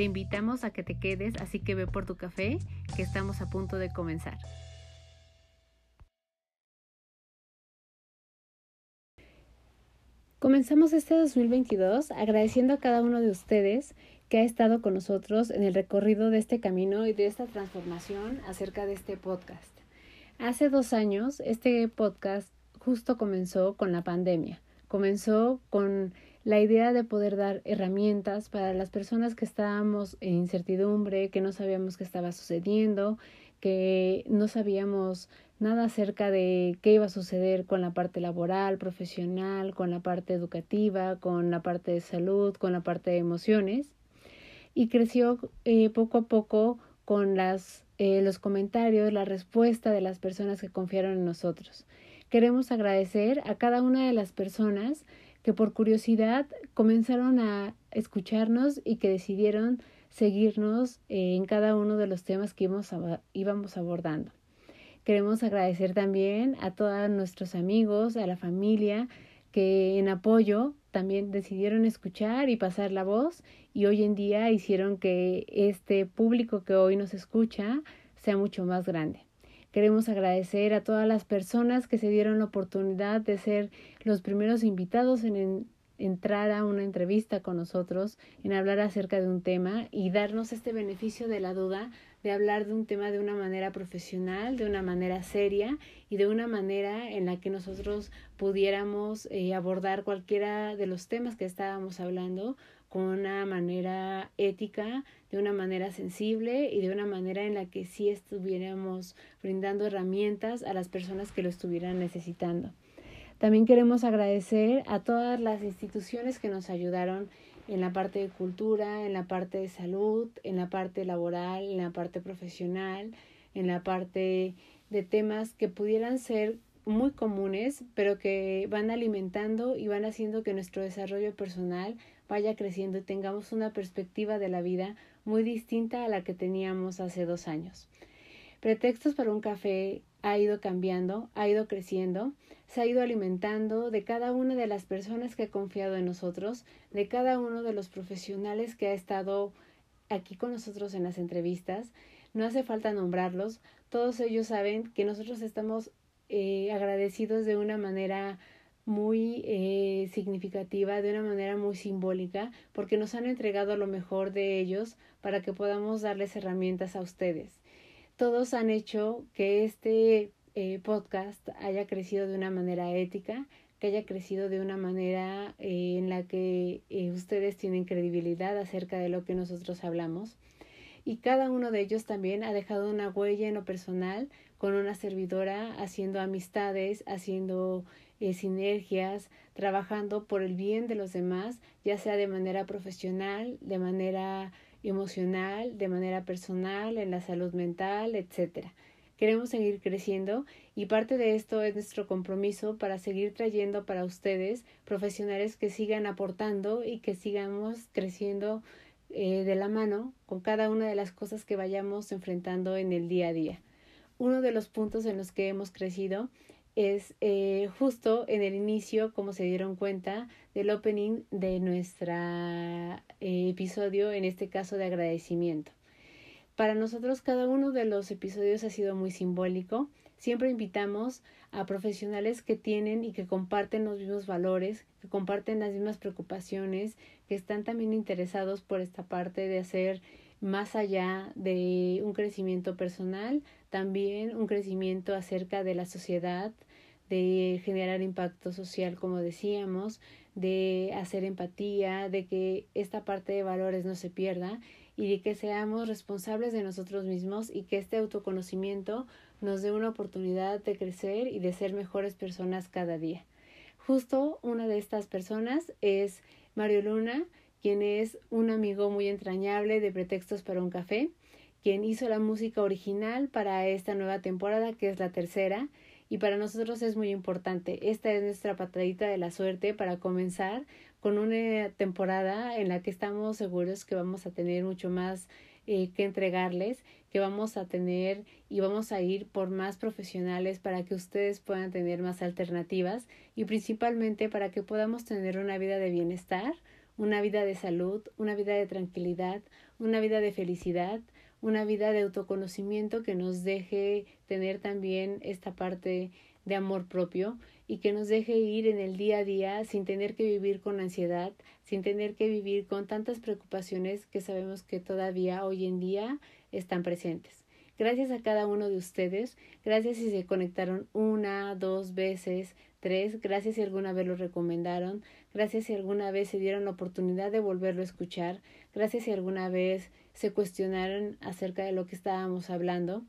Te invitamos a que te quedes, así que ve por tu café, que estamos a punto de comenzar. Comenzamos este 2022 agradeciendo a cada uno de ustedes que ha estado con nosotros en el recorrido de este camino y de esta transformación acerca de este podcast. Hace dos años este podcast justo comenzó con la pandemia, comenzó con la idea de poder dar herramientas para las personas que estábamos en incertidumbre, que no sabíamos qué estaba sucediendo, que no sabíamos nada acerca de qué iba a suceder con la parte laboral, profesional, con la parte educativa, con la parte de salud, con la parte de emociones. Y creció eh, poco a poco con las, eh, los comentarios, la respuesta de las personas que confiaron en nosotros. Queremos agradecer a cada una de las personas que por curiosidad comenzaron a escucharnos y que decidieron seguirnos eh, en cada uno de los temas que íbamos abordando. Queremos agradecer también a todos nuestros amigos, a la familia, que en apoyo también decidieron escuchar y pasar la voz y hoy en día hicieron que este público que hoy nos escucha sea mucho más grande. Queremos agradecer a todas las personas que se dieron la oportunidad de ser los primeros invitados en entrar a una entrevista con nosotros, en hablar acerca de un tema y darnos este beneficio de la duda de hablar de un tema de una manera profesional, de una manera seria y de una manera en la que nosotros pudiéramos eh, abordar cualquiera de los temas que estábamos hablando con una manera ética, de una manera sensible y de una manera en la que sí estuviéramos brindando herramientas a las personas que lo estuvieran necesitando. También queremos agradecer a todas las instituciones que nos ayudaron en la parte de cultura, en la parte de salud, en la parte laboral, en la parte profesional, en la parte de temas que pudieran ser muy comunes, pero que van alimentando y van haciendo que nuestro desarrollo personal vaya creciendo y tengamos una perspectiva de la vida muy distinta a la que teníamos hace dos años. Pretextos para un café ha ido cambiando, ha ido creciendo, se ha ido alimentando de cada una de las personas que ha confiado en nosotros, de cada uno de los profesionales que ha estado aquí con nosotros en las entrevistas. No hace falta nombrarlos, todos ellos saben que nosotros estamos eh, agradecidos de una manera muy eh, significativa, de una manera muy simbólica, porque nos han entregado lo mejor de ellos para que podamos darles herramientas a ustedes. Todos han hecho que este eh, podcast haya crecido de una manera ética, que haya crecido de una manera eh, en la que ustedes tienen credibilidad acerca de lo que nosotros hablamos. Y cada uno de ellos también ha dejado una huella en lo personal con una servidora, haciendo amistades, haciendo eh, sinergias, trabajando por el bien de los demás, ya sea de manera profesional, de manera emocional, de manera personal, en la salud mental, etcétera. Queremos seguir creciendo y parte de esto es nuestro compromiso para seguir trayendo para ustedes profesionales que sigan aportando y que sigamos creciendo eh, de la mano con cada una de las cosas que vayamos enfrentando en el día a día. Uno de los puntos en los que hemos crecido es eh, justo en el inicio, como se dieron cuenta, del opening de nuestro eh, episodio, en este caso de agradecimiento. Para nosotros cada uno de los episodios ha sido muy simbólico. Siempre invitamos a profesionales que tienen y que comparten los mismos valores, que comparten las mismas preocupaciones, que están también interesados por esta parte de hacer más allá de un crecimiento personal, también un crecimiento acerca de la sociedad, de generar impacto social, como decíamos, de hacer empatía, de que esta parte de valores no se pierda y de que seamos responsables de nosotros mismos y que este autoconocimiento nos dé una oportunidad de crecer y de ser mejores personas cada día. Justo una de estas personas es Mario Luna, quien es un amigo muy entrañable de Pretextos para un Café, quien hizo la música original para esta nueva temporada, que es la tercera, y para nosotros es muy importante. Esta es nuestra patadita de la suerte para comenzar con una temporada en la que estamos seguros que vamos a tener mucho más eh, que entregarles, que vamos a tener y vamos a ir por más profesionales para que ustedes puedan tener más alternativas y principalmente para que podamos tener una vida de bienestar, una vida de salud, una vida de tranquilidad, una vida de felicidad, una vida de autoconocimiento que nos deje tener también esta parte de amor propio y que nos deje ir en el día a día sin tener que vivir con ansiedad, sin tener que vivir con tantas preocupaciones que sabemos que todavía hoy en día están presentes. Gracias a cada uno de ustedes, gracias si se conectaron una, dos veces, tres, gracias si alguna vez lo recomendaron, gracias si alguna vez se dieron la oportunidad de volverlo a escuchar, gracias si alguna vez se cuestionaron acerca de lo que estábamos hablando.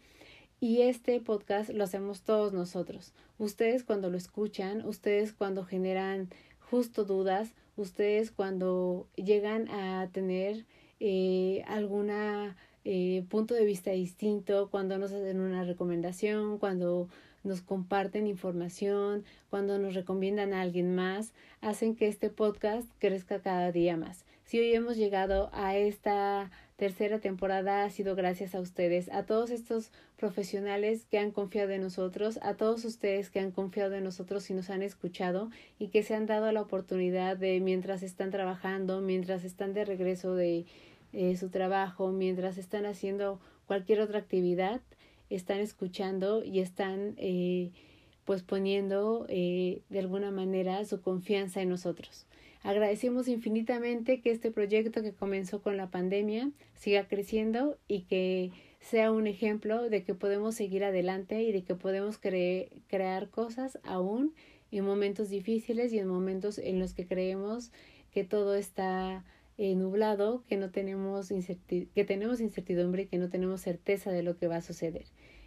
Y este podcast lo hacemos todos nosotros. Ustedes cuando lo escuchan, ustedes cuando generan justo dudas, ustedes cuando llegan a tener eh, alguna eh, punto de vista distinto, cuando nos hacen una recomendación, cuando nos comparten información, cuando nos recomiendan a alguien más, hacen que este podcast crezca cada día más. Si hoy hemos llegado a esta tercera temporada ha sido gracias a ustedes, a todos estos profesionales que han confiado en nosotros, a todos ustedes que han confiado en nosotros y nos han escuchado y que se han dado la oportunidad de mientras están trabajando, mientras están de regreso de eh, su trabajo, mientras están haciendo cualquier otra actividad, están escuchando y están eh, pues poniendo eh, de alguna manera su confianza en nosotros. Agradecemos infinitamente que este proyecto que comenzó con la pandemia siga creciendo y que sea un ejemplo de que podemos seguir adelante y de que podemos crear cosas aún en momentos difíciles y en momentos en los que creemos que todo está eh, nublado, que no tenemos que tenemos incertidumbre y que no tenemos certeza de lo que va a suceder.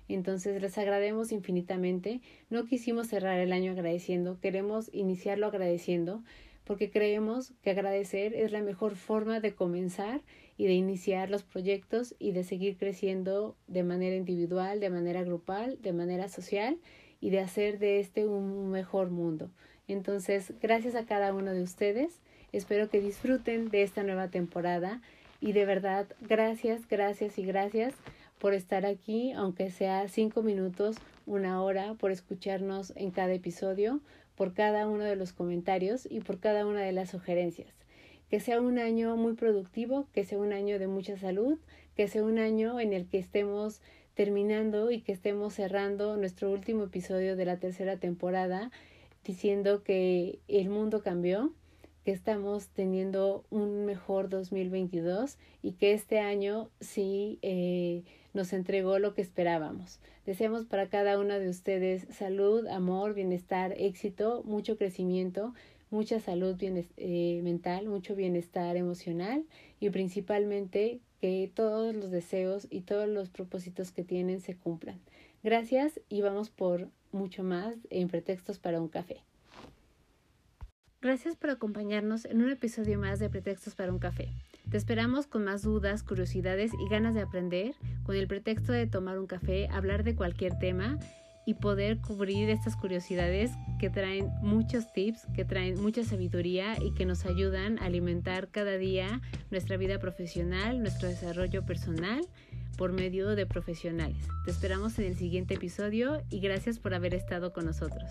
Entonces les agradecemos infinitamente. No quisimos cerrar el año agradeciendo, queremos iniciarlo agradeciendo porque creemos que agradecer es la mejor forma de comenzar y de iniciar los proyectos y de seguir creciendo de manera individual, de manera grupal, de manera social y de hacer de este un mejor mundo. Entonces, gracias a cada uno de ustedes. Espero que disfruten de esta nueva temporada y de verdad, gracias, gracias y gracias por estar aquí, aunque sea cinco minutos, una hora, por escucharnos en cada episodio, por cada uno de los comentarios y por cada una de las sugerencias. Que sea un año muy productivo, que sea un año de mucha salud, que sea un año en el que estemos terminando y que estemos cerrando nuestro último episodio de la tercera temporada diciendo que el mundo cambió, que estamos teniendo un mejor 2022 y que este año sí eh, nos entregó lo que esperábamos. Deseamos para cada uno de ustedes salud, amor, bienestar, éxito, mucho crecimiento, mucha salud eh, mental, mucho bienestar emocional y principalmente que todos los deseos y todos los propósitos que tienen se cumplan. Gracias y vamos por mucho más en Pretextos para un Café. Gracias por acompañarnos en un episodio más de Pretextos para un Café. Te esperamos con más dudas, curiosidades y ganas de aprender, con el pretexto de tomar un café, hablar de cualquier tema y poder cubrir estas curiosidades que traen muchos tips, que traen mucha sabiduría y que nos ayudan a alimentar cada día nuestra vida profesional, nuestro desarrollo personal por medio de profesionales. Te esperamos en el siguiente episodio y gracias por haber estado con nosotros.